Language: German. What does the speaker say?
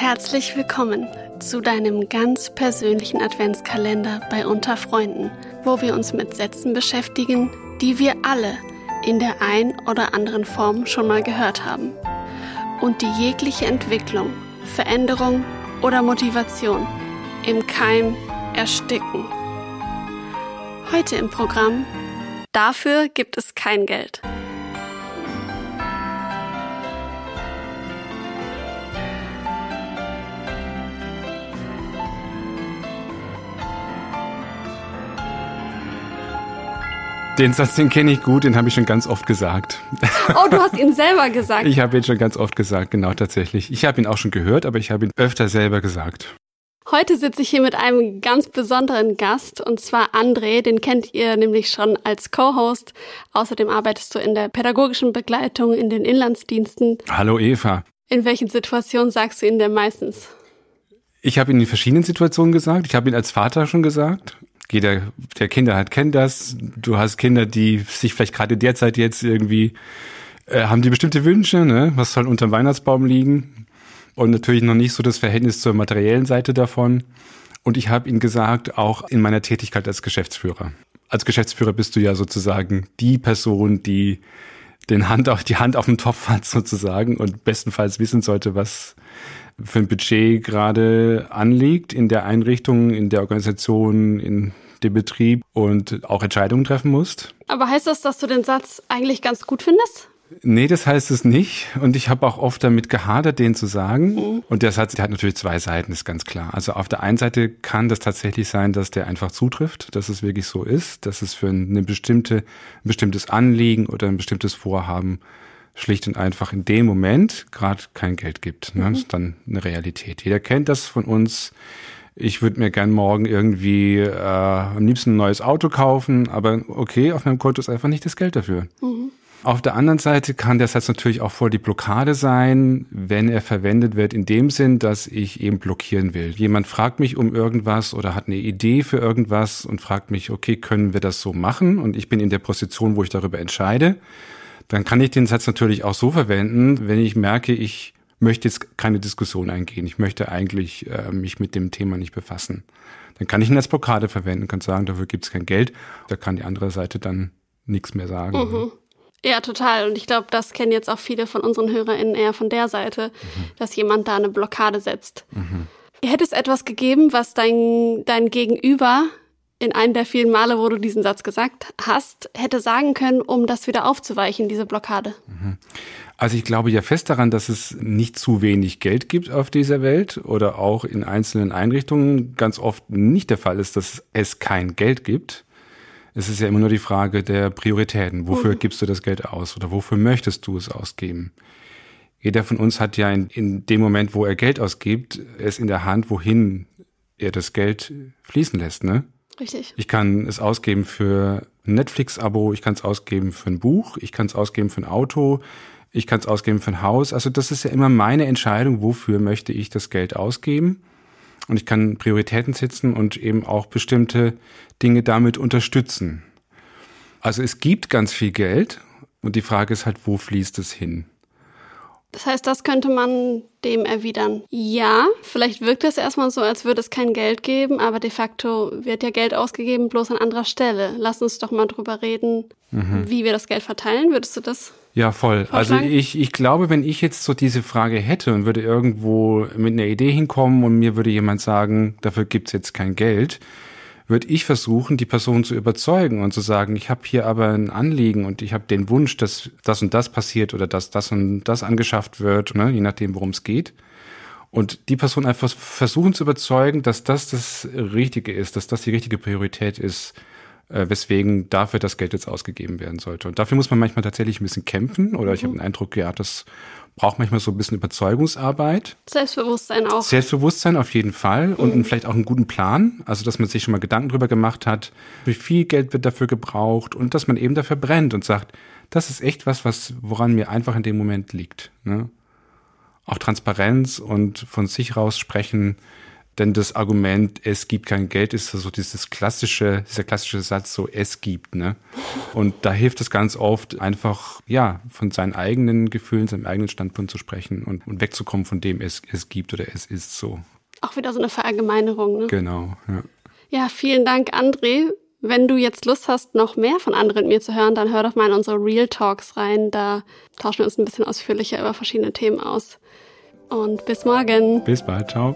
Herzlich willkommen zu deinem ganz persönlichen Adventskalender bei Unter Freunden, wo wir uns mit Sätzen beschäftigen, die wir alle in der ein oder anderen Form schon mal gehört haben und die jegliche Entwicklung, Veränderung oder Motivation im Keim ersticken. Heute im Programm Dafür gibt es kein Geld. Den Satz, den kenne ich gut, den habe ich schon ganz oft gesagt. Oh, du hast ihn selber gesagt. Ich habe ihn schon ganz oft gesagt, genau tatsächlich. Ich habe ihn auch schon gehört, aber ich habe ihn öfter selber gesagt. Heute sitze ich hier mit einem ganz besonderen Gast und zwar André, den kennt ihr nämlich schon als Co-Host. Außerdem arbeitest du in der pädagogischen Begleitung in den Inlandsdiensten. Hallo Eva. In welchen Situationen sagst du ihn denn meistens? Ich habe ihn in verschiedenen Situationen gesagt. Ich habe ihn als Vater schon gesagt jeder, der Kinder hat, kennt das. Du hast Kinder, die sich vielleicht gerade derzeit jetzt irgendwie, äh, haben die bestimmte Wünsche, ne? Was soll unter dem Weihnachtsbaum liegen? Und natürlich noch nicht so das Verhältnis zur materiellen Seite davon. Und ich habe ihnen gesagt, auch in meiner Tätigkeit als Geschäftsführer. Als Geschäftsführer bist du ja sozusagen die Person, die den Hand auf, die Hand auf dem Topf hat sozusagen und bestenfalls wissen sollte, was für ein Budget gerade anliegt in der Einrichtung, in der Organisation, in dem Betrieb und auch Entscheidungen treffen musst. Aber heißt das, dass du den Satz eigentlich ganz gut findest? Nee, das heißt es nicht. Und ich habe auch oft damit gehadert, den zu sagen. Mhm. Und der Satz der hat natürlich zwei Seiten, ist ganz klar. Also auf der einen Seite kann das tatsächlich sein, dass der einfach zutrifft, dass es wirklich so ist, dass es für eine bestimmte, ein bestimmtes Anliegen oder ein bestimmtes Vorhaben schlicht und einfach in dem Moment gerade kein Geld gibt. Ne? Das ist dann eine Realität. Jeder kennt das von uns. Ich würde mir gern morgen irgendwie äh, am liebsten ein neues Auto kaufen, aber okay, auf meinem Konto ist einfach nicht das Geld dafür. Mhm. Auf der anderen Seite kann der Satz natürlich auch voll die Blockade sein, wenn er verwendet wird in dem Sinn, dass ich eben blockieren will. Jemand fragt mich um irgendwas oder hat eine Idee für irgendwas und fragt mich, okay, können wir das so machen? Und ich bin in der Position, wo ich darüber entscheide dann kann ich den Satz natürlich auch so verwenden, wenn ich merke, ich möchte jetzt keine Diskussion eingehen. Ich möchte eigentlich äh, mich mit dem Thema nicht befassen. Dann kann ich ihn als Blockade verwenden, kann sagen, dafür gibt es kein Geld. Da kann die andere Seite dann nichts mehr sagen. Mhm. Ja, total. Und ich glaube, das kennen jetzt auch viele von unseren HörerInnen eher von der Seite, mhm. dass jemand da eine Blockade setzt. Mhm. Hätte es etwas gegeben, was dein, dein Gegenüber in einem der vielen Male, wo du diesen Satz gesagt hast, hätte sagen können, um das wieder aufzuweichen, diese Blockade? Mhm. Also ich glaube ja fest daran, dass es nicht zu wenig Geld gibt auf dieser Welt oder auch in einzelnen Einrichtungen ganz oft nicht der Fall ist, dass es kein Geld gibt. Es ist ja immer nur die Frage der Prioritäten. Wofür mhm. gibst du das Geld aus oder wofür möchtest du es ausgeben? Jeder von uns hat ja in, in dem Moment, wo er Geld ausgibt, es in der Hand, wohin er das Geld fließen lässt, ne? Richtig. Ich kann es ausgeben für ein Netflix-Abo, ich kann es ausgeben für ein Buch, ich kann es ausgeben für ein Auto, ich kann es ausgeben für ein Haus. Also das ist ja immer meine Entscheidung, wofür möchte ich das Geld ausgeben. Und ich kann Prioritäten setzen und eben auch bestimmte Dinge damit unterstützen. Also es gibt ganz viel Geld und die Frage ist halt, wo fließt es hin? Das heißt, das könnte man dem erwidern. Ja, vielleicht wirkt es erstmal so, als würde es kein Geld geben, aber de facto wird ja Geld ausgegeben, bloß an anderer Stelle. Lass uns doch mal drüber reden, mhm. wie wir das Geld verteilen. Würdest du das? Ja, voll. Also ich, ich glaube, wenn ich jetzt so diese Frage hätte und würde irgendwo mit einer Idee hinkommen und mir würde jemand sagen, dafür gibt's jetzt kein Geld, würde ich versuchen, die Person zu überzeugen und zu sagen, ich habe hier aber ein Anliegen und ich habe den Wunsch, dass das und das passiert oder dass das und das angeschafft wird, ne, je nachdem, worum es geht. Und die Person einfach versuchen zu überzeugen, dass das das Richtige ist, dass das die richtige Priorität ist, äh, weswegen dafür das Geld jetzt ausgegeben werden sollte. Und dafür muss man manchmal tatsächlich ein bisschen kämpfen oder ich habe mhm. den Eindruck, ja, das braucht manchmal so ein bisschen Überzeugungsarbeit. Selbstbewusstsein auch. Selbstbewusstsein auf jeden Fall und mhm. vielleicht auch einen guten Plan. Also, dass man sich schon mal Gedanken drüber gemacht hat, wie viel Geld wird dafür gebraucht und dass man eben dafür brennt und sagt, das ist echt was, was woran mir einfach in dem Moment liegt. Ne? Auch Transparenz und von sich raus sprechen, Denn das Argument, es gibt kein Geld, ist so dieses klassische, dieser klassische Satz, so es gibt, ne? Und da hilft es ganz oft einfach, ja, von seinen eigenen Gefühlen, seinem eigenen Standpunkt zu sprechen und, und wegzukommen von dem, es, es gibt oder es ist so. Auch wieder so eine Verallgemeinerung, ne? Genau, ja. Ja, vielen Dank, André. Wenn du jetzt Lust hast, noch mehr von André und mir zu hören, dann hör doch mal in unsere Real Talks rein. Da tauschen wir uns ein bisschen ausführlicher über verschiedene Themen aus. Und bis morgen. Bis bald. Ciao.